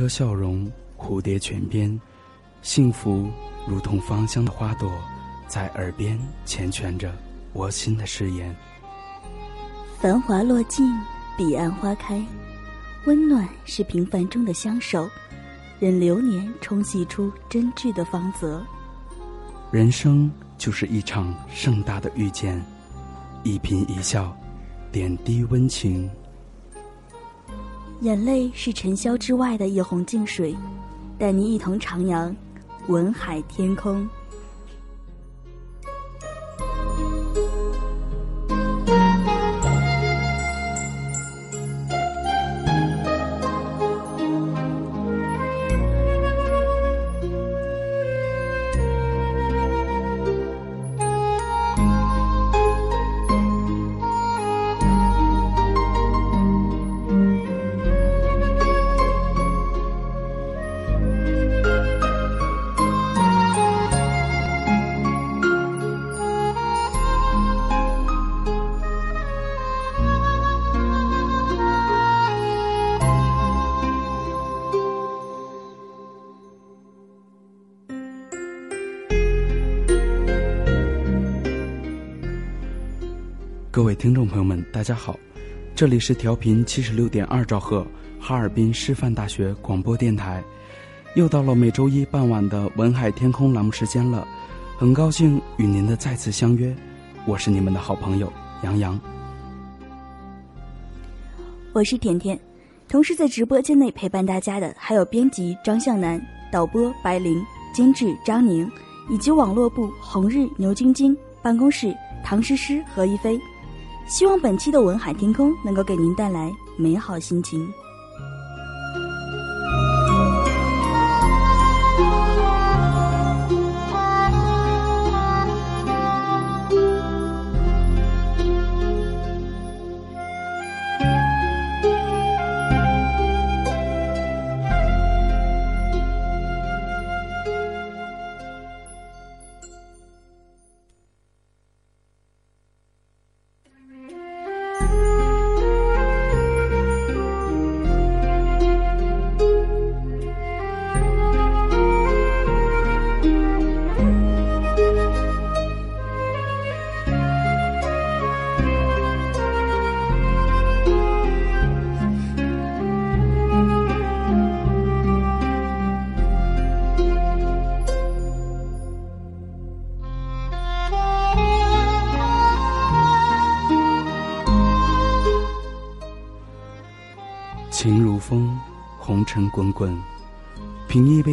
车笑容，蝴蝶泉边，幸福如同芳香的花朵，在耳边缱绻着我心的誓言。繁华落尽，彼岸花开，温暖是平凡中的相守，任流年冲洗出真挚的芳泽。人生就是一场盛大的遇见，一颦一笑，点滴温情。眼泪是尘嚣之外的一泓净水，带你一同徜徉文海天空。听众朋友们，大家好，这里是调频七十六点二兆赫哈尔滨师范大学广播电台，又到了每周一傍晚的文海天空栏目时间了，很高兴与您的再次相约，我是你们的好朋友杨洋，我是甜甜，同时在直播间内陪伴大家的还有编辑张向南、导播白灵、监制张宁，以及网络部红日、牛晶晶、办公室唐诗诗、何一飞。希望本期的文海天空能够给您带来美好心情。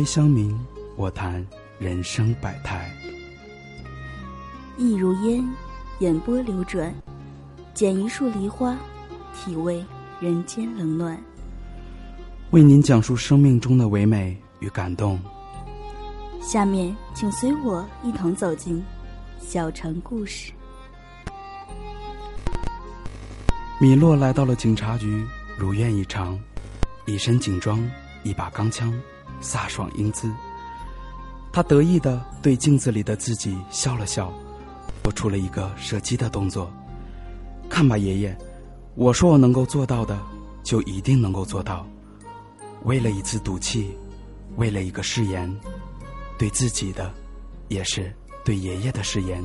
香茗，我谈人生百态。意如烟，眼波流转，捡一束梨花，体味人间冷暖。为您讲述生命中的唯美与感动。下面，请随我一同走进小城故事。米洛来到了警察局。如愿以偿，一身警装，一把钢枪，飒爽英姿。他得意的对镜子里的自己笑了笑，做出了一个射击的动作。看吧，爷爷，我说我能够做到的，就一定能够做到。为了一次赌气，为了一个誓言，对自己的，也是对爷爷的誓言。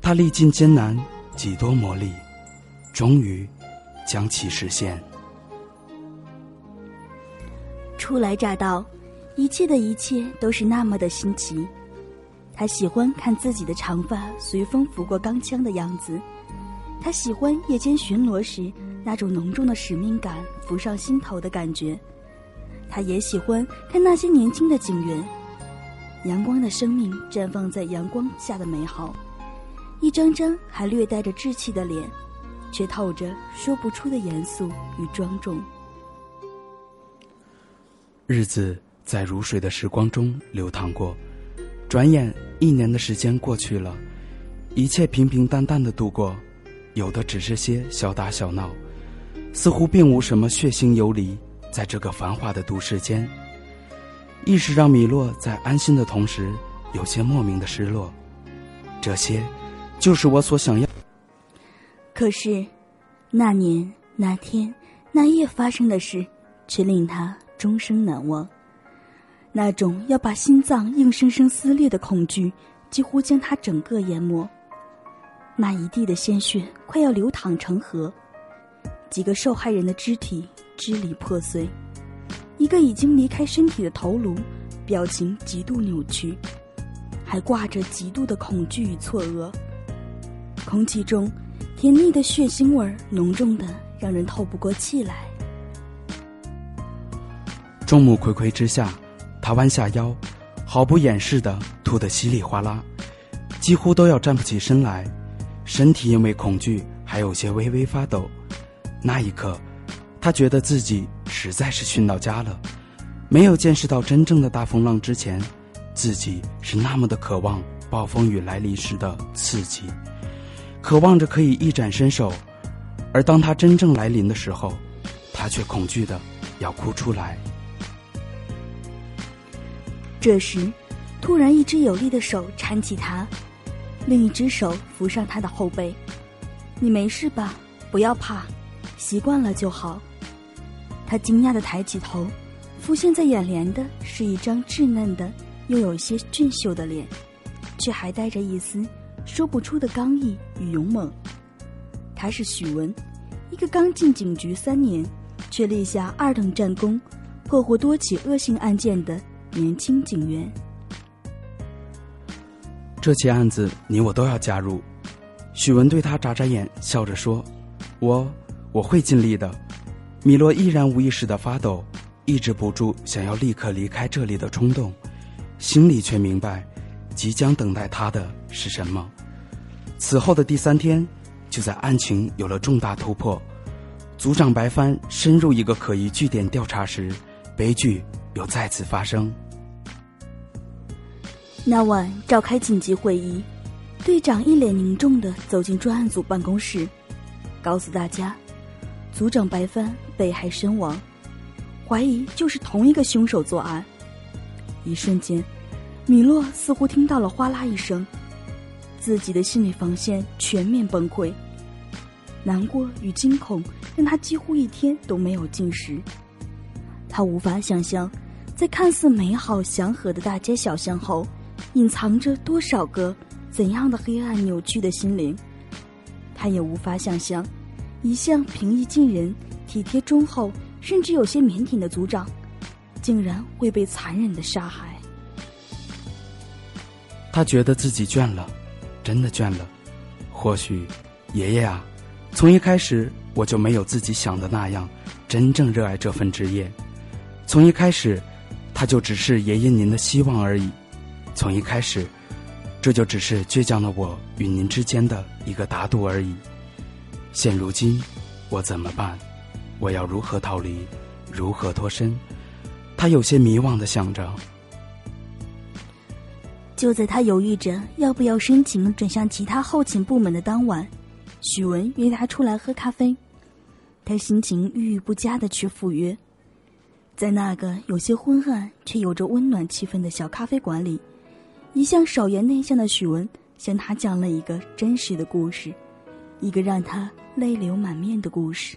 他历尽艰难，几多磨砺，终于。将其实现。初来乍到，一切的一切都是那么的新奇。他喜欢看自己的长发随风拂过钢枪的样子，他喜欢夜间巡逻时那种浓重的使命感浮上心头的感觉，他也喜欢看那些年轻的警员，阳光的生命绽放在阳光下的美好，一张张还略带着稚气的脸。却透着说不出的严肃与庄重。日子在如水的时光中流淌过，转眼一年的时间过去了，一切平平淡淡的度过，有的只是些小打小闹，似乎并无什么血腥游离。在这个繁华的都市间，意识让米洛在安心的同时，有些莫名的失落。这些，就是我所想要。可是，那年那天那夜发生的事，却令他终生难忘。那种要把心脏硬生生撕裂的恐惧，几乎将他整个淹没。那一地的鲜血快要流淌成河，几个受害人的肢体支离破碎，一个已经离开身体的头颅，表情极度扭曲，还挂着极度的恐惧与错愕。空气中。甜腻的血腥味儿，浓重的让人透不过气来。众目睽睽之下，他弯下腰，毫不掩饰的吐得稀里哗啦，几乎都要站不起身来，身体因为恐惧还有些微微发抖。那一刻，他觉得自己实在是训到家了。没有见识到真正的大风浪之前，自己是那么的渴望暴风雨来临时的刺激。渴望着可以一展身手，而当他真正来临的时候，他却恐惧的要哭出来。这时，突然一只有力的手搀起他，另一只手扶上他的后背。“你没事吧？不要怕，习惯了就好。”他惊讶的抬起头，浮现在眼帘的是一张稚嫩的又有些俊秀的脸，却还带着一丝。说不出的刚毅与勇猛，他是许文，一个刚进警局三年，却立下二等战功，破获多起恶性案件的年轻警员。这起案子你我都要加入。许文对他眨眨眼，笑着说：“我我会尽力的。”米洛依然无意识的发抖，抑制不住想要立刻离开这里的冲动，心里却明白。即将等待他的是什么？此后的第三天，就在案情有了重大突破，组长白帆深入一个可疑据点调查时，悲剧又再次发生。那晚召开紧急会议，队长一脸凝重的走进专案组办公室，告诉大家，组长白帆被害身亡，怀疑就是同一个凶手作案。一瞬间。米洛似乎听到了哗啦一声，自己的心理防线全面崩溃，难过与惊恐让他几乎一天都没有进食。他无法想象，在看似美好祥和的大街小巷后，隐藏着多少个怎样的黑暗扭曲的心灵。他也无法想象，一向平易近人、体贴忠厚，甚至有些腼腆的组长，竟然会被残忍的杀害。他觉得自己倦了，真的倦了。或许，爷爷啊，从一开始我就没有自己想的那样，真正热爱这份职业。从一开始，他就只是爷爷您的希望而已。从一开始，这就只是倔强的我与您之间的一个打赌而已。现如今，我怎么办？我要如何逃离？如何脱身？他有些迷惘的想着。就在他犹豫着要不要申请转向其他后勤部门的当晚，许文约他出来喝咖啡。他心情郁郁不佳的去赴约，在那个有些昏暗却有着温暖气氛的小咖啡馆里，一向少言内向的许文向他讲了一个真实的故事，一个让他泪流满面的故事。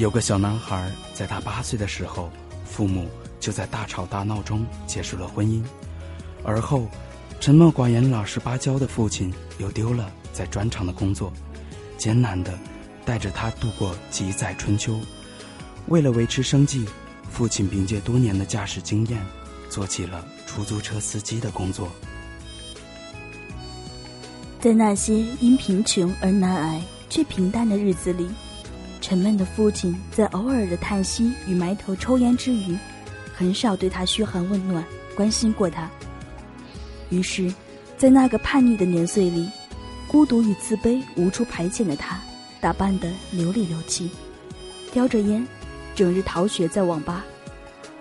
有个小男孩，在他八岁的时候，父母就在大吵大闹中结束了婚姻。而后，沉默寡言、老实巴交的父亲又丢了在砖厂的工作，艰难的带着他度过几载春秋。为了维持生计，父亲凭借多年的驾驶经验，做起了出租车司机的工作。在那些因贫穷而难挨却平淡的日子里。沉闷的父亲在偶尔的叹息与埋头抽烟之余，很少对他嘘寒问暖、关心过他。于是，在那个叛逆的年岁里，孤独与自卑无处排遣的他，打扮得流里流气，叼着烟，整日逃学在网吧，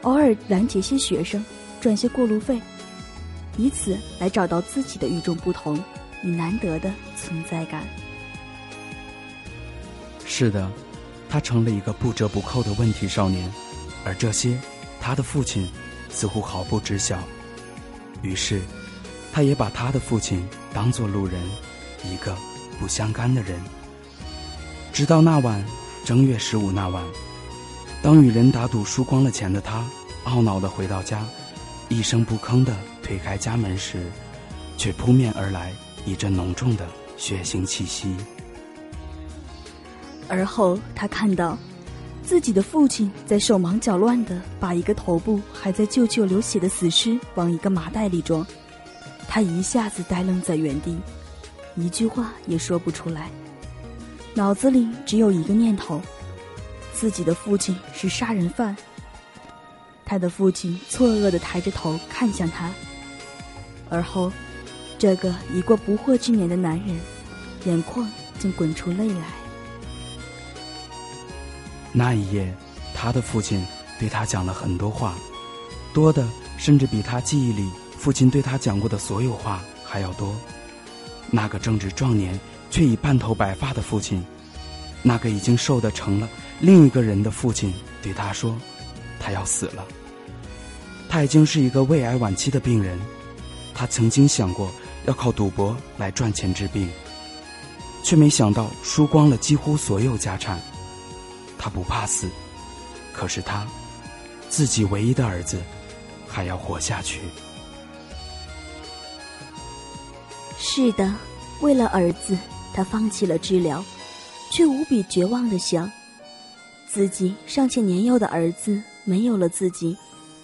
偶尔拦截些学生，赚些过路费，以此来找到自己的与众不同与难得的存在感。是的。他成了一个不折不扣的问题少年，而这些，他的父亲似乎毫不知晓。于是，他也把他的父亲当作路人，一个不相干的人。直到那晚，正月十五那晚，当与人打赌输光了钱的他，懊恼的回到家，一声不吭的推开家门时，却扑面而来一阵浓重的血腥气息。而后，他看到自己的父亲在手忙脚乱的把一个头部还在旧旧流血的死尸往一个麻袋里装，他一下子呆愣在原地，一句话也说不出来，脑子里只有一个念头：自己的父亲是杀人犯。他的父亲错愕的抬着头看向他，而后，这个已过不惑之年的男人，眼眶竟滚出泪来。那一夜，他的父亲对他讲了很多话，多的甚至比他记忆里父亲对他讲过的所有话还要多。那个正值壮年却已半头白发的父亲，那个已经瘦得成了另一个人的父亲，对他说：“他要死了。他已经是一个胃癌晚期的病人，他曾经想过要靠赌博来赚钱治病，却没想到输光了几乎所有家产。”他不怕死，可是他自己唯一的儿子还要活下去。是的，为了儿子，他放弃了治疗，却无比绝望的想：自己尚且年幼的儿子没有了自己，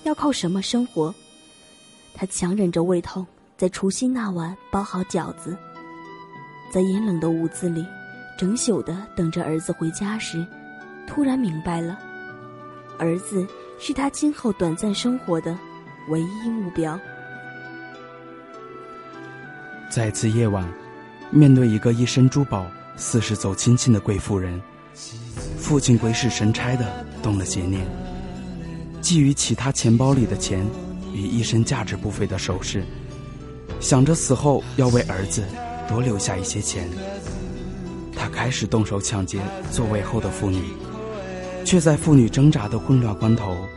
要靠什么生活？他强忍着胃痛，在除夕那晚包好饺子，在阴冷的屋子里，整宿的等着儿子回家时，突然明白了，儿子是他今后短暂生活的唯一目标。在次夜晚，面对一个一身珠宝、似是走亲戚的贵妇人，父亲鬼使神差的动了邪念，觊觎其他钱包里的钱。与一身价值不菲的首饰，想着死后要为儿子多留下一些钱，他开始动手抢劫座位后的妇女，却在妇女挣扎的混乱关头，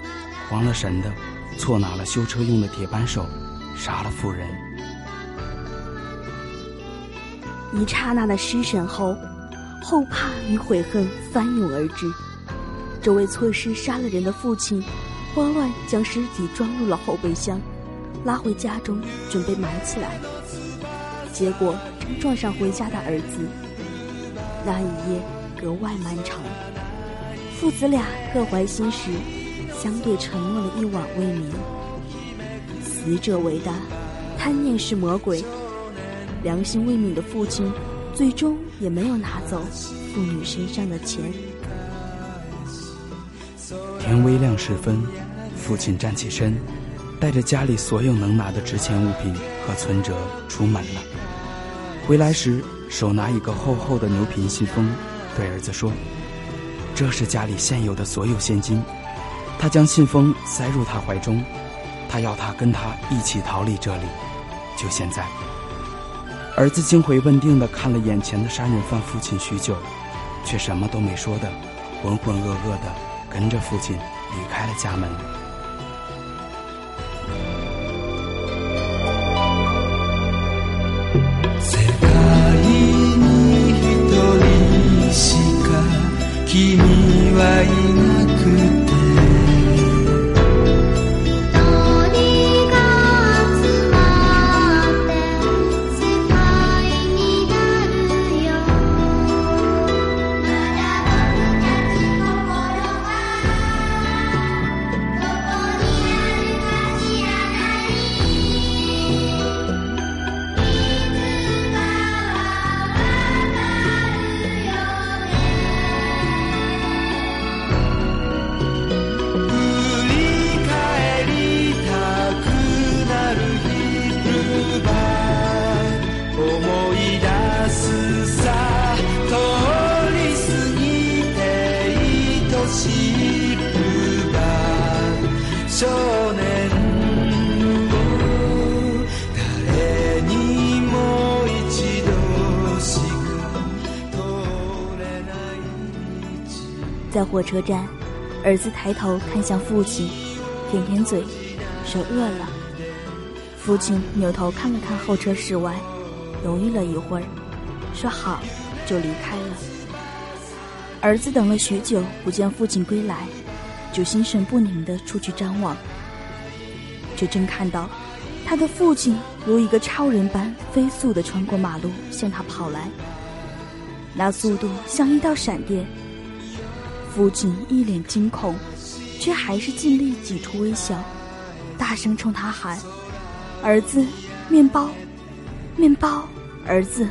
慌了神的错拿了修车用的铁扳手，杀了妇人。一刹那的失神后，后怕与悔恨翻涌而至，这位错失杀了人的父亲。慌乱将尸体装入了后备箱，拉回家中准备埋起来。结果正撞上回家的儿子。那一夜格外漫长，父子俩各怀心事，相对沉默了一晚未眠。死者为大，贪念是魔鬼。良心未泯的父亲，最终也没有拿走妇女身上的钱。天微亮时分。父亲站起身，带着家里所有能拿的值钱物品和存折出门了。回来时手拿一个厚厚的牛皮信封，对儿子说：“这是家里现有的所有现金。”他将信封塞入他怀中，他要他跟他一起逃离这里，就现在。儿子惊魂未定的看了眼前的杀人犯父亲许久，却什么都没说的，浑浑噩噩的跟着父亲离开了家门。君は车站，儿子抬头看向父亲，舔舔嘴，说饿了。父亲扭头看了看候车室外，犹豫了一会儿，说好，就离开了。儿子等了许久不见父亲归来，就心神不宁地出去张望，却正看到他的父亲如一个超人般飞速地穿过马路向他跑来，那速度像一道闪电。父亲一脸惊恐，却还是尽力挤出微笑，大声冲他喊：“儿子，面包，面包，儿子！”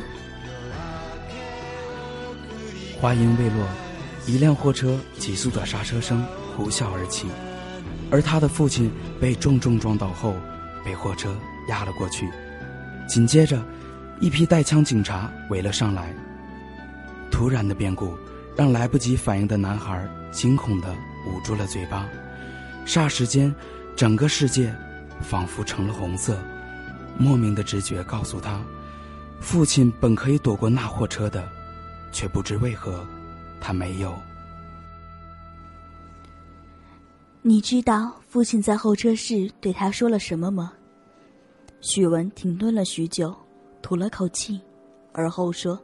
话音未落，一辆货车急速的刹车声呼啸而起，而他的父亲被重重撞倒后，被货车压了过去。紧接着，一批带枪警察围了上来。突然的变故。让来不及反应的男孩惊恐的捂住了嘴巴，霎时间，整个世界仿佛成了红色。莫名的直觉告诉他，父亲本可以躲过那货车的，却不知为何，他没有。你知道父亲在候车室对他说了什么吗？许文停顿了许久，吐了口气，而后说：“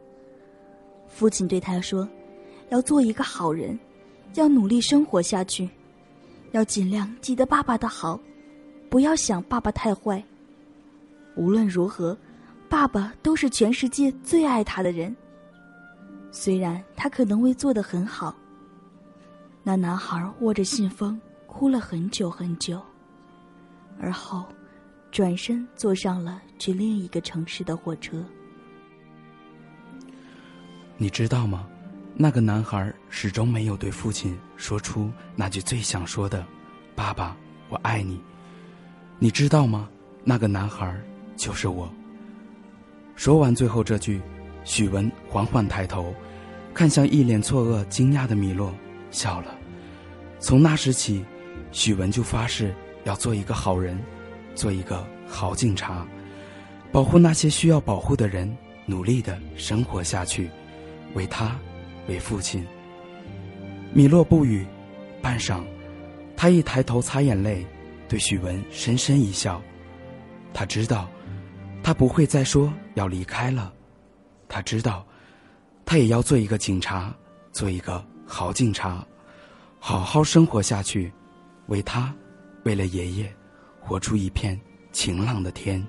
父亲对他说。”要做一个好人，要努力生活下去，要尽量记得爸爸的好，不要想爸爸太坏。无论如何，爸爸都是全世界最爱他的人。虽然他可能未做得很好。那男孩握着信封，哭了很久很久，而后转身坐上了去另一个城市的火车。你知道吗？那个男孩始终没有对父亲说出那句最想说的：“爸爸，我爱你。”你知道吗？那个男孩就是我。说完最后这句，许文缓缓抬头，看向一脸错愕、惊讶的米洛，笑了。从那时起，许文就发誓要做一个好人，做一个好警察，保护那些需要保护的人，努力的生活下去，为他，为父亲。米洛不语，半晌，他一抬头擦眼泪。对许文深深一笑，他知道，他不会再说要离开了。他知道，他也要做一个警察，做一个好警察，好好生活下去，为他，为了爷爷，活出一片晴朗的天。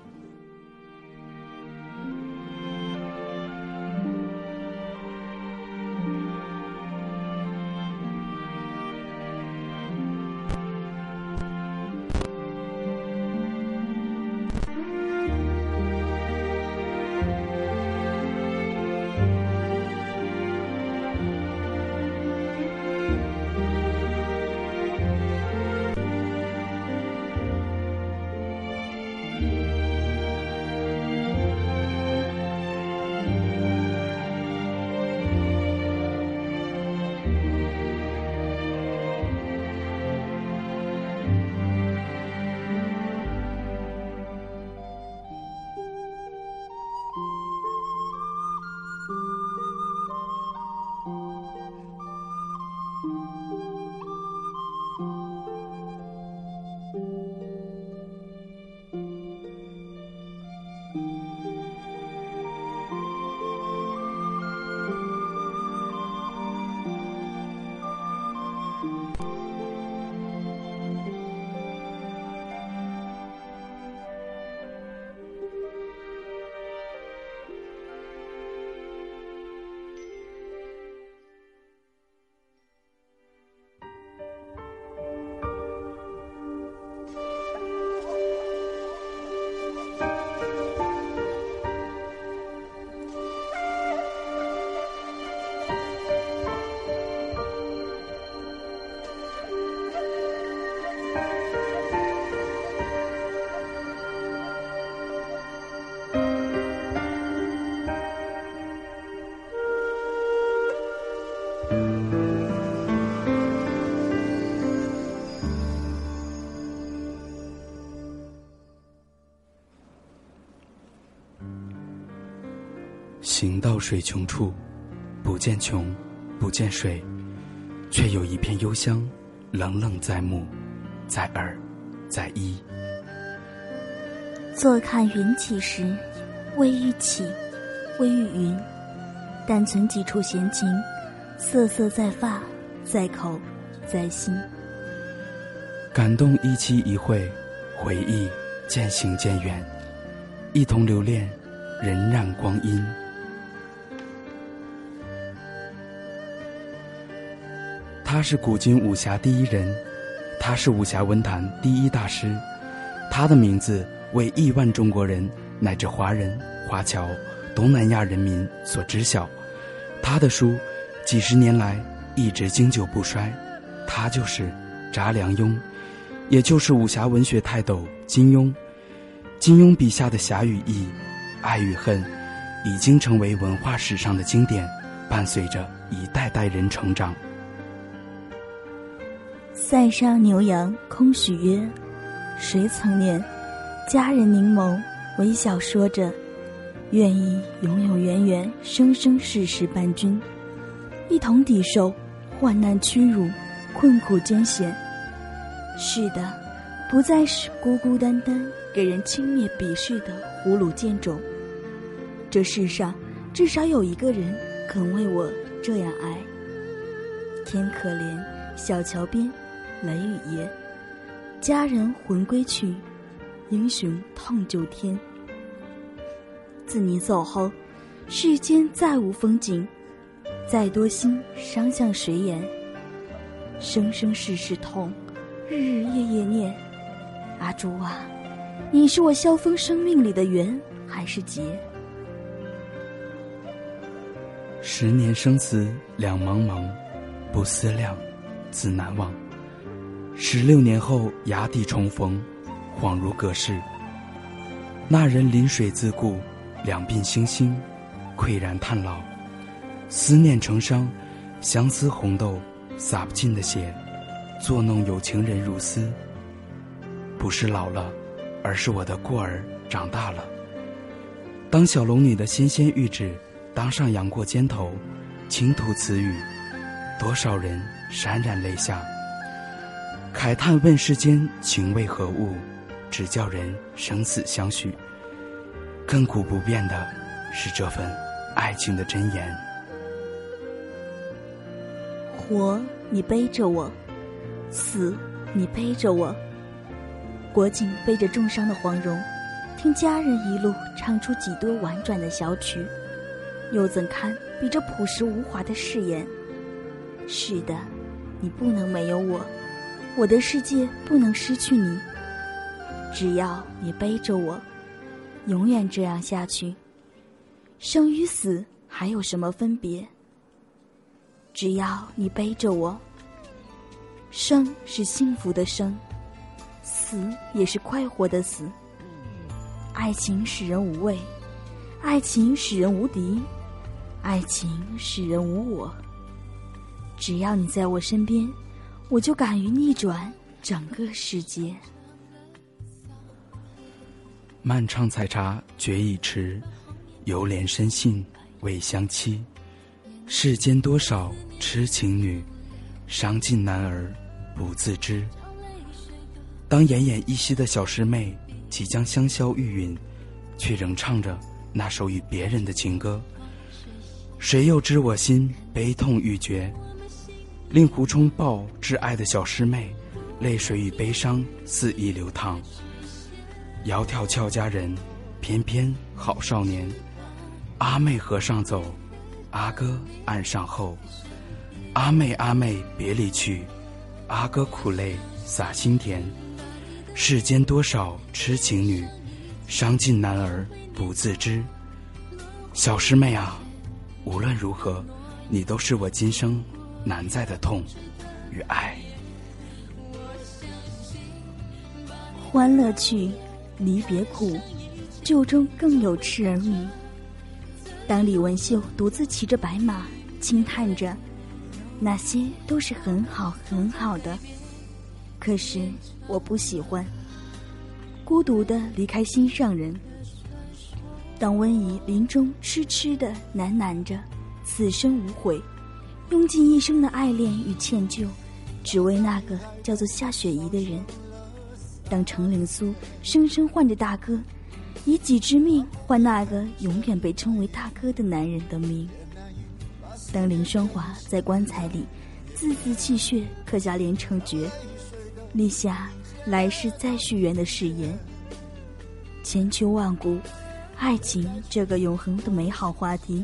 行到水穷处，不见穷，不见水，却有一片幽香，冷冷在目，在耳，在衣。坐看云起时，未欲起，未欲云，但存几处闲情，瑟瑟在发，在口，在心。感动一期一会，回忆渐行渐远，一同留恋荏苒光阴。他是古今武侠第一人，他是武侠文坛第一大师，他的名字为亿万中国人乃至华人、华侨、东南亚人民所知晓。他的书几十年来一直经久不衰。他就是查良镛，也就是武侠文学泰斗金庸。金庸笔下的侠与义、爱与恨，已经成为文化史上的经典，伴随着一代代人成长。塞上牛羊空许约，谁曾念？佳人凝眸，微笑说着，愿意永永远远、生生世世伴君，一同抵受患难屈辱、困苦艰险。是的，不再是孤孤单单、给人轻蔑鄙视的胡虏贱种。这世上至少有一个人肯为我这样爱。天可怜，小桥边。雷雨夜，佳人魂归去，英雄痛救天。自你走后，世间再无风景，再多心伤向谁言？生生世世痛，日日夜夜念。阿朱啊，你是我萧峰生命里的缘还是劫？十年生死两茫茫，不思量，自难忘。十六年后崖底重逢，恍如隔世。那人临水自顾，两鬓星星，喟然叹老。思念成伤，相思红豆，洒不尽的血，作弄有情人如斯。不是老了，而是我的过儿长大了。当小龙女的纤纤玉指。当上杨过肩头，轻吐此语，多少人潸然泪下。慨叹问世间情为何物，只叫人生死相许。亘古不变的，是这份爱情的真言。活，你背着我；死，你背着我。国景背着重伤的黄蓉，听家人一路唱出几多婉转的小曲。又怎堪比这朴实无华的誓言？是的，你不能没有我，我的世界不能失去你。只要你背着我，永远这样下去。生与死还有什么分别？只要你背着我，生是幸福的生，死也是快活的死。爱情使人无畏，爱情使人无敌。爱情使人无我，只要你在我身边，我就敢于逆转整个世界。漫唱采茶觉已迟，犹怜深信未相期。世间多少痴情女，伤尽男儿不自知。当奄奄一息的小师妹即将香消玉殒，却仍唱着那首与别人的情歌。谁又知我心悲痛欲绝？令狐冲抱挚爱的小师妹，泪水与悲伤肆意流淌。窈窕俏佳人，翩翩好少年。阿妹河上走，阿哥岸上候。阿妹阿妹别离去，阿哥苦泪洒心田。世间多少痴情女，伤尽男儿不自知。小师妹啊！无论如何，你都是我今生难在的痛与爱。欢乐去，离别苦，旧中更有痴儿女。当李文秀独自骑着白马，轻叹着，那些都是很好很好的，可是我不喜欢，孤独的离开心上人。当温宜临终痴痴的喃喃着“此生无悔”，用尽一生的爱恋与歉疚，只为那个叫做夏雪宜的人；当程灵苏生生唤着大哥，以己之命换那个永远被称为大哥的男人的命；当林双华在棺材里字字泣血刻下连城诀，立下来世再续缘的誓言，千秋万古。爱情这个永恒的美好话题，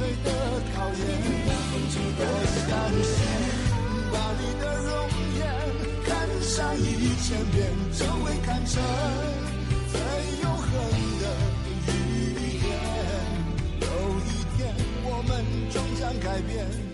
最的考验，我相信，把你的容颜看上一千遍，就会看成最永恒的语言。有一天，我们终将改变。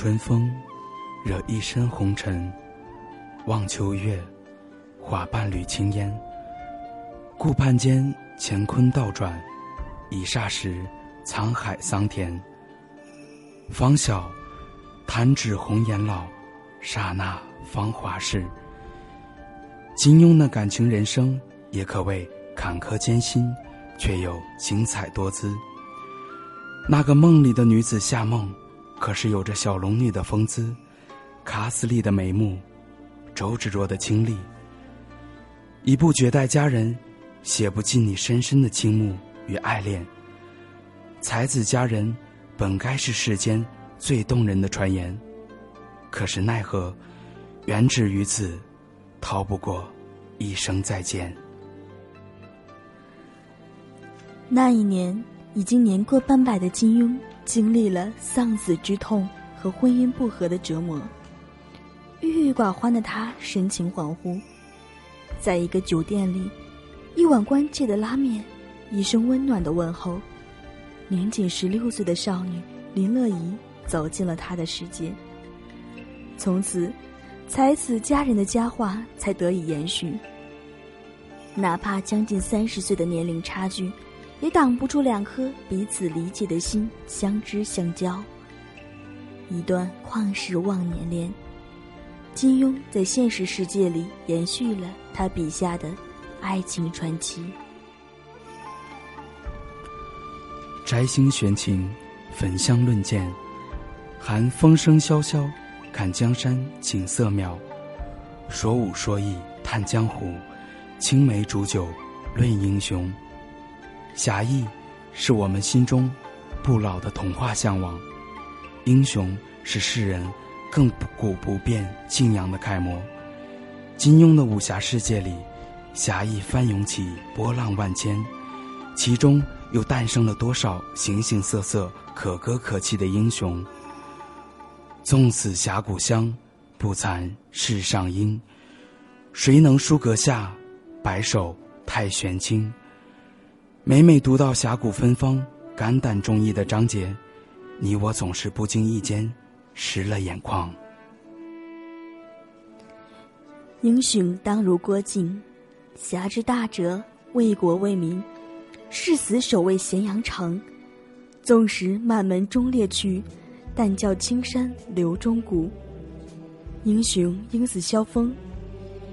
春风，惹一身红尘；望秋月，化半缕青烟。顾盼间，乾坤倒转，一霎时，沧海桑田。方晓，弹指红颜老，刹那芳华逝。金庸的感情人生也可谓坎坷艰辛，却又精彩多姿。那个梦里的女子夏梦。可是有着小龙女的风姿，卡斯利的眉目，周芷若的清丽。一部绝代佳人，写不尽你深深的倾慕与爱恋。才子佳人，本该是世间最动人的传言，可是奈何，缘止于此，逃不过一生再见。那一年，已经年过半百的金庸。经历了丧子之痛和婚姻不和的折磨，郁郁寡欢的他神情恍惚，在一个酒店里，一碗关切的拉面，一声温暖的问候，年仅十六岁的少女林乐怡走进了他的世界。从此，才子佳人的佳话才得以延续。哪怕将近三十岁的年龄差距。也挡不住两颗彼此理解的心相知相交。一段旷世忘年恋，金庸在现实世界里延续了他笔下的爱情传奇。摘星悬情，焚香论剑，寒风声萧萧，看江山景色妙。说武说艺探江湖，青梅煮酒论英雄。侠义，是我们心中不老的童话向往；英雄是世人亘古不变敬仰的楷模。金庸的武侠世界里，侠义翻涌起波浪万千，其中又诞生了多少形形色色、可歌可泣的英雄？纵死峡谷香，不惭世上英。谁能书阁下，白首太玄清？每每读到峡谷芬芳、肝胆忠义的章节，你我总是不经意间湿了眼眶。英雄当如郭靖，侠之大者，为国为民，誓死守卫咸阳城。纵使满门忠烈去，但教青山留忠骨。英雄因死萧峰，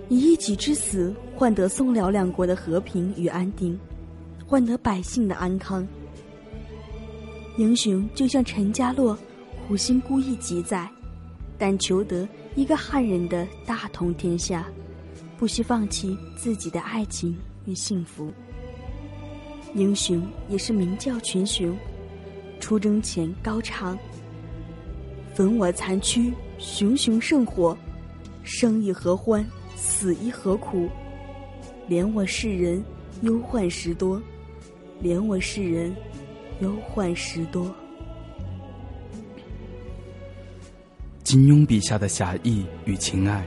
以一己之死换得宋辽两国的和平与安定。换得百姓的安康。英雄就像陈家洛，苦心孤诣几载，但求得一个汉人的大同天下，不惜放弃自己的爱情与幸福。英雄也是名教群雄，出征前高唱：“焚我残躯，熊熊圣火，生亦何欢，死亦何苦？怜我世人，忧患时多。”怜我世人，忧患时多。金庸笔下的侠义与情爱，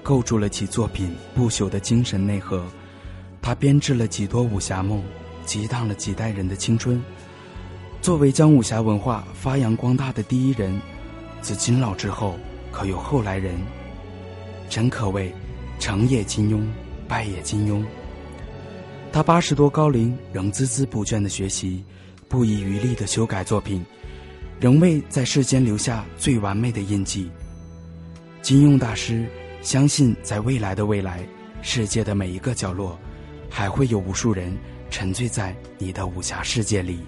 构筑了其作品不朽的精神内核。他编织了几多武侠梦，激荡了几代人的青春。作为将武侠文化发扬光大的第一人，自金老之后，可有后来人？真可谓，成也金庸，败也金庸。他八十多高龄仍孜孜不倦的学习，不遗余力的修改作品，仍未在世间留下最完美的印记。金庸大师相信，在未来的未来，世界的每一个角落，还会有无数人沉醉在你的武侠世界里。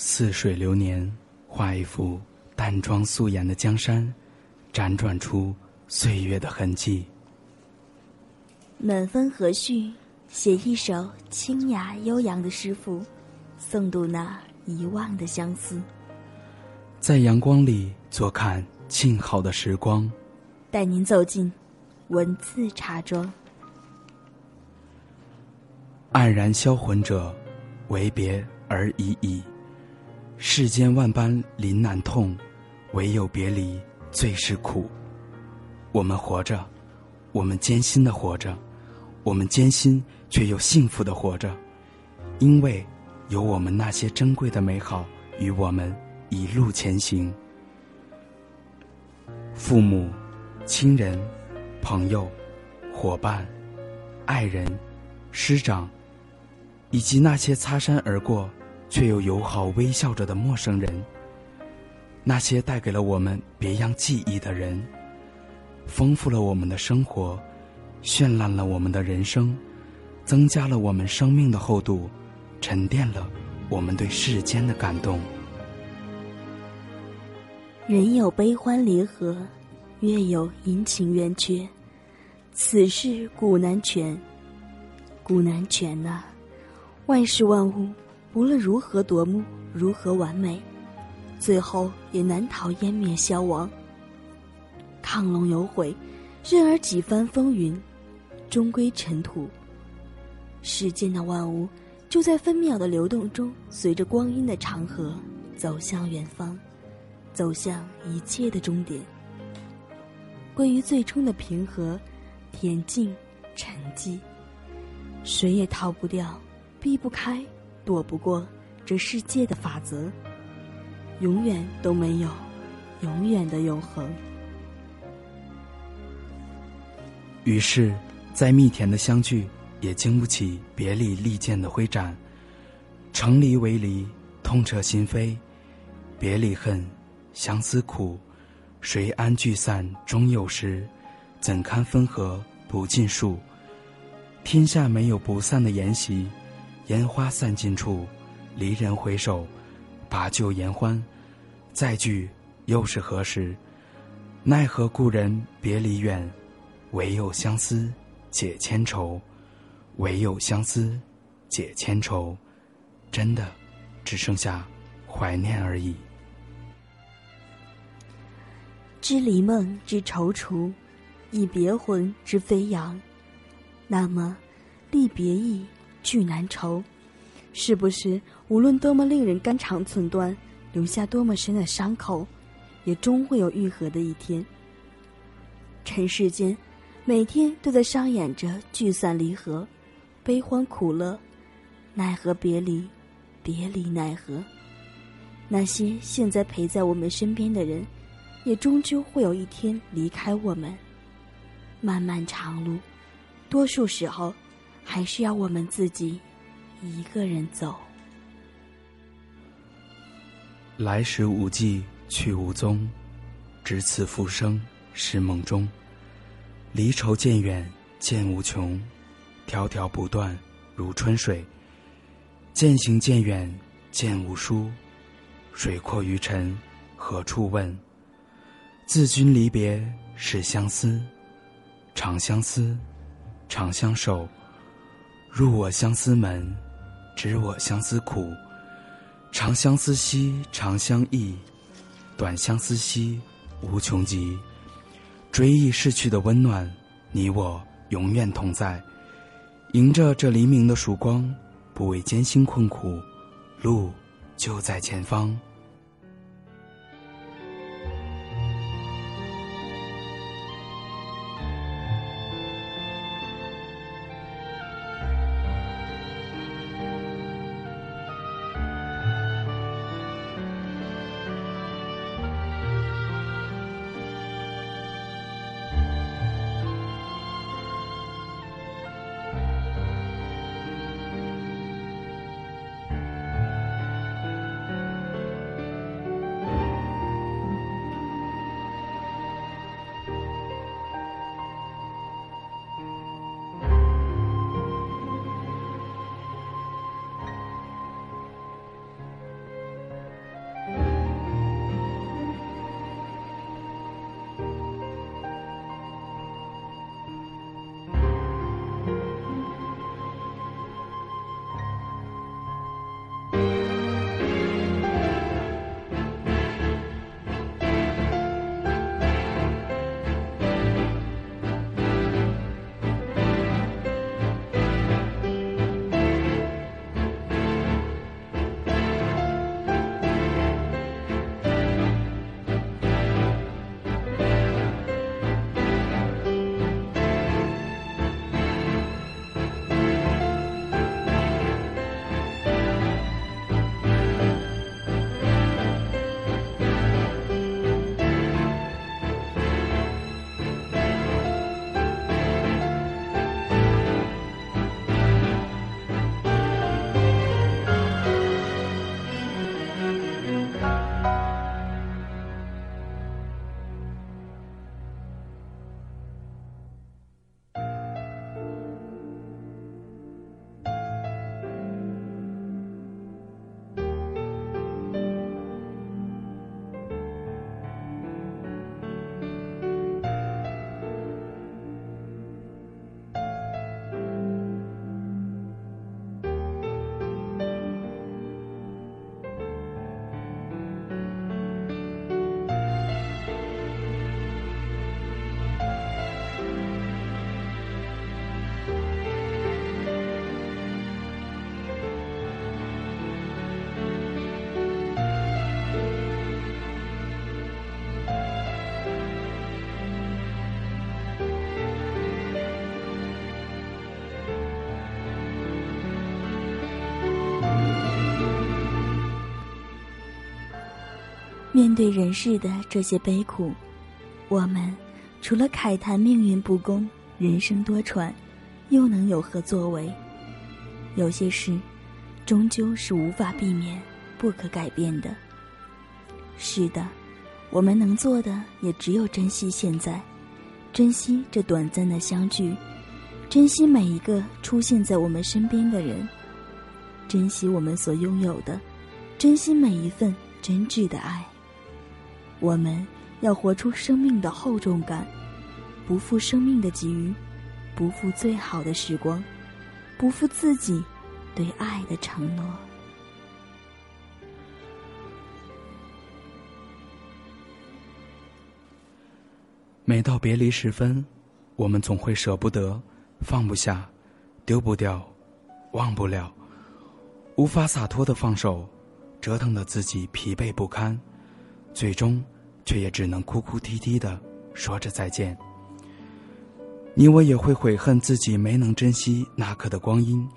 似水流年，画一幅淡妆素颜的江山，辗转出岁月的痕迹。满分和煦，写一首清雅悠扬的诗赋，诵读那遗忘的相思。在阳光里坐看静好的时光，带您走进文字茶庄。黯然销魂者，为别而已矣。世间万般临难痛，唯有别离最是苦。我们活着，我们艰辛的活着，我们艰辛却又幸福的活着，因为有我们那些珍贵的美好与我们一路前行。父母、亲人、朋友、伙伴、爱人、师长，以及那些擦身而过。却又友好微笑着的陌生人，那些带给了我们别样记忆的人，丰富了我们的生活，绚烂了我们的人生，增加了我们生命的厚度，沉淀了我们对世间的感动。人有悲欢离合，月有阴晴圆缺，此事古难全，古难全呐！万事万物。无论如何夺目，如何完美，最后也难逃湮灭消亡。亢龙有悔，任尔几番风云，终归尘土。世间的万物，就在分秒的流动中，随着光阴的长河，走向远方，走向一切的终点。归于最初的平和、恬静、沉寂，谁也逃不掉，避不开。躲不过这世界的法则，永远都没有永远的永恒。于是，再蜜甜的相聚，也经不起别离利剑的挥斩。成离为离，痛彻心扉；别离恨，相思苦。谁安聚散终有时？怎堪分合不尽数？天下没有不散的筵席。烟花散尽处，离人回首，把酒言欢，再聚又是何时？奈何故人别离远，唯有相思解千愁，唯有相思解千愁，真的只剩下怀念而已。知离梦之踌躇，忆别魂之飞扬。那么，离别意，聚难愁。是不是无论多么令人肝肠寸断，留下多么深的伤口，也终会有愈合的一天？尘世间，每天都在上演着聚散离合、悲欢苦乐，奈何别离，别离奈何。那些现在陪在我们身边的人。也终究会有一天离开我们。漫漫长路，多数时候还是要我们自己一个人走。来时无迹，去无踪，只此浮生是梦中。离愁渐远渐无穷，迢迢不断如春水。渐行渐远渐无书，水阔鱼沉何处问？自君离别是相思，长相思，长相守。入我相思门，知我相思苦。长相思兮长相忆，短相思兮无穷极。追忆逝去的温暖，你我永远同在。迎着这黎明的曙光，不畏艰辛困苦，路就在前方。面对人世的这些悲苦，我们除了慨叹命运不公、人生多舛，又能有何作为？有些事，终究是无法避免、不可改变的。是的，我们能做的也只有珍惜现在，珍惜这短暂的相聚，珍惜每一个出现在我们身边的人，珍惜我们所拥有的，珍惜每一份真挚的爱。我们要活出生命的厚重感，不负生命的给予，不负最好的时光，不负自己对爱的承诺。每到别离时分，我们总会舍不得、放不下、丢不掉、忘不了，无法洒脱的放手，折腾的自己疲惫不堪，最终却也只能哭哭啼啼的说着再见。你我也会悔恨自己没能珍惜那刻的光阴，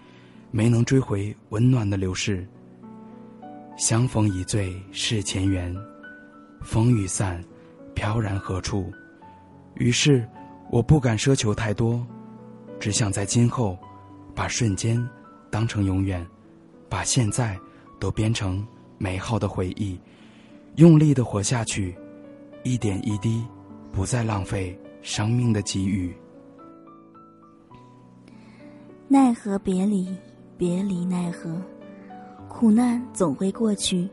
没能追回温暖的流逝。相逢一醉是前缘，风雨散，飘然何处？于是，我不敢奢求太多，只想在今后，把瞬间当成永远，把现在都编成美好的回忆，用力的活下去，一点一滴，不再浪费生命的给予。奈何别离，别离奈何，苦难总会过去，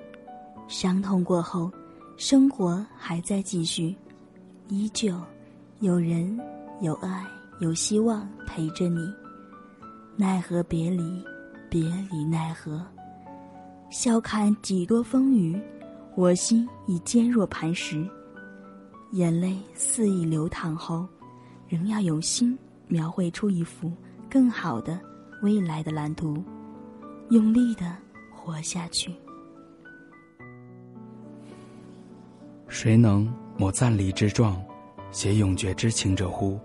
伤痛过后，生活还在继续，依旧。有人，有爱，有希望陪着你。奈何别离，别离奈何。笑看几多风雨，我心已坚若磐石。眼泪肆意流淌后，仍要用心描绘出一幅更好的未来的蓝图，用力的活下去。谁能抹暂离之状？写永绝之情者乎？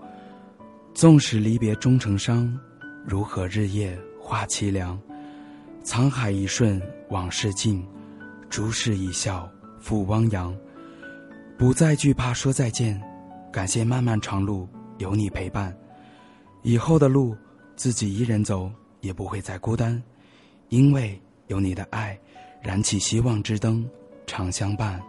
纵使离别终成伤，如何日夜化凄凉？沧海一瞬往事尽，诸事一笑赴汪洋。不再惧怕说再见，感谢漫漫长路有你陪伴。以后的路，自己一人走也不会再孤单，因为有你的爱，燃起希望之灯，常相伴。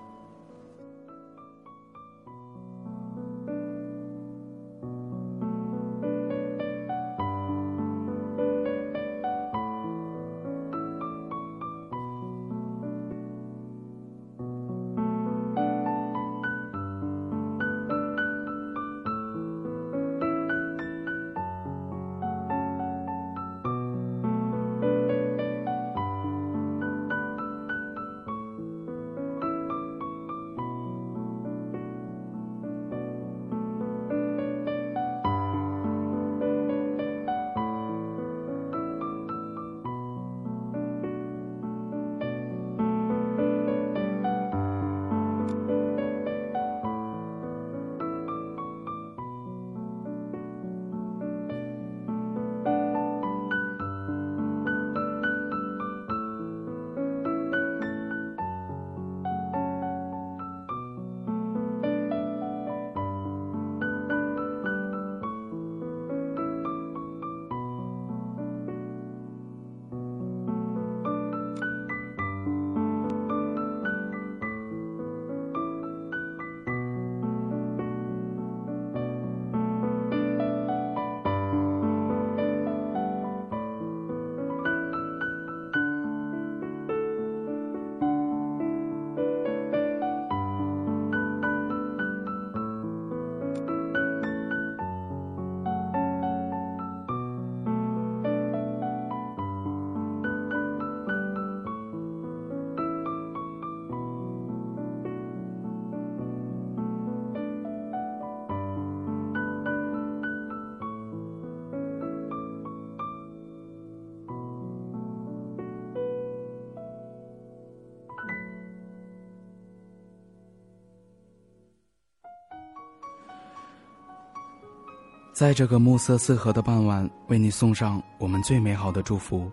在这个暮色四合的傍晚，为你送上我们最美好的祝福。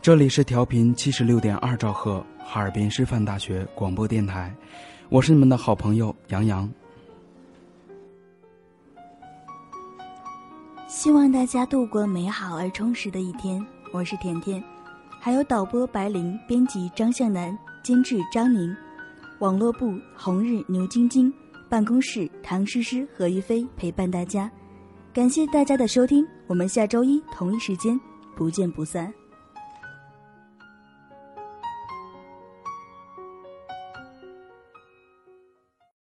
这里是调频七十六点二兆赫，哈尔滨师范大学广播电台，我是你们的好朋友杨洋。希望大家度过美好而充实的一天。我是甜甜，还有导播白灵、编辑张向南、监制张宁，网络部红日、牛晶晶，办公室唐诗诗、何一飞陪伴大家。感谢大家的收听，我们下周一同一时间不见不散。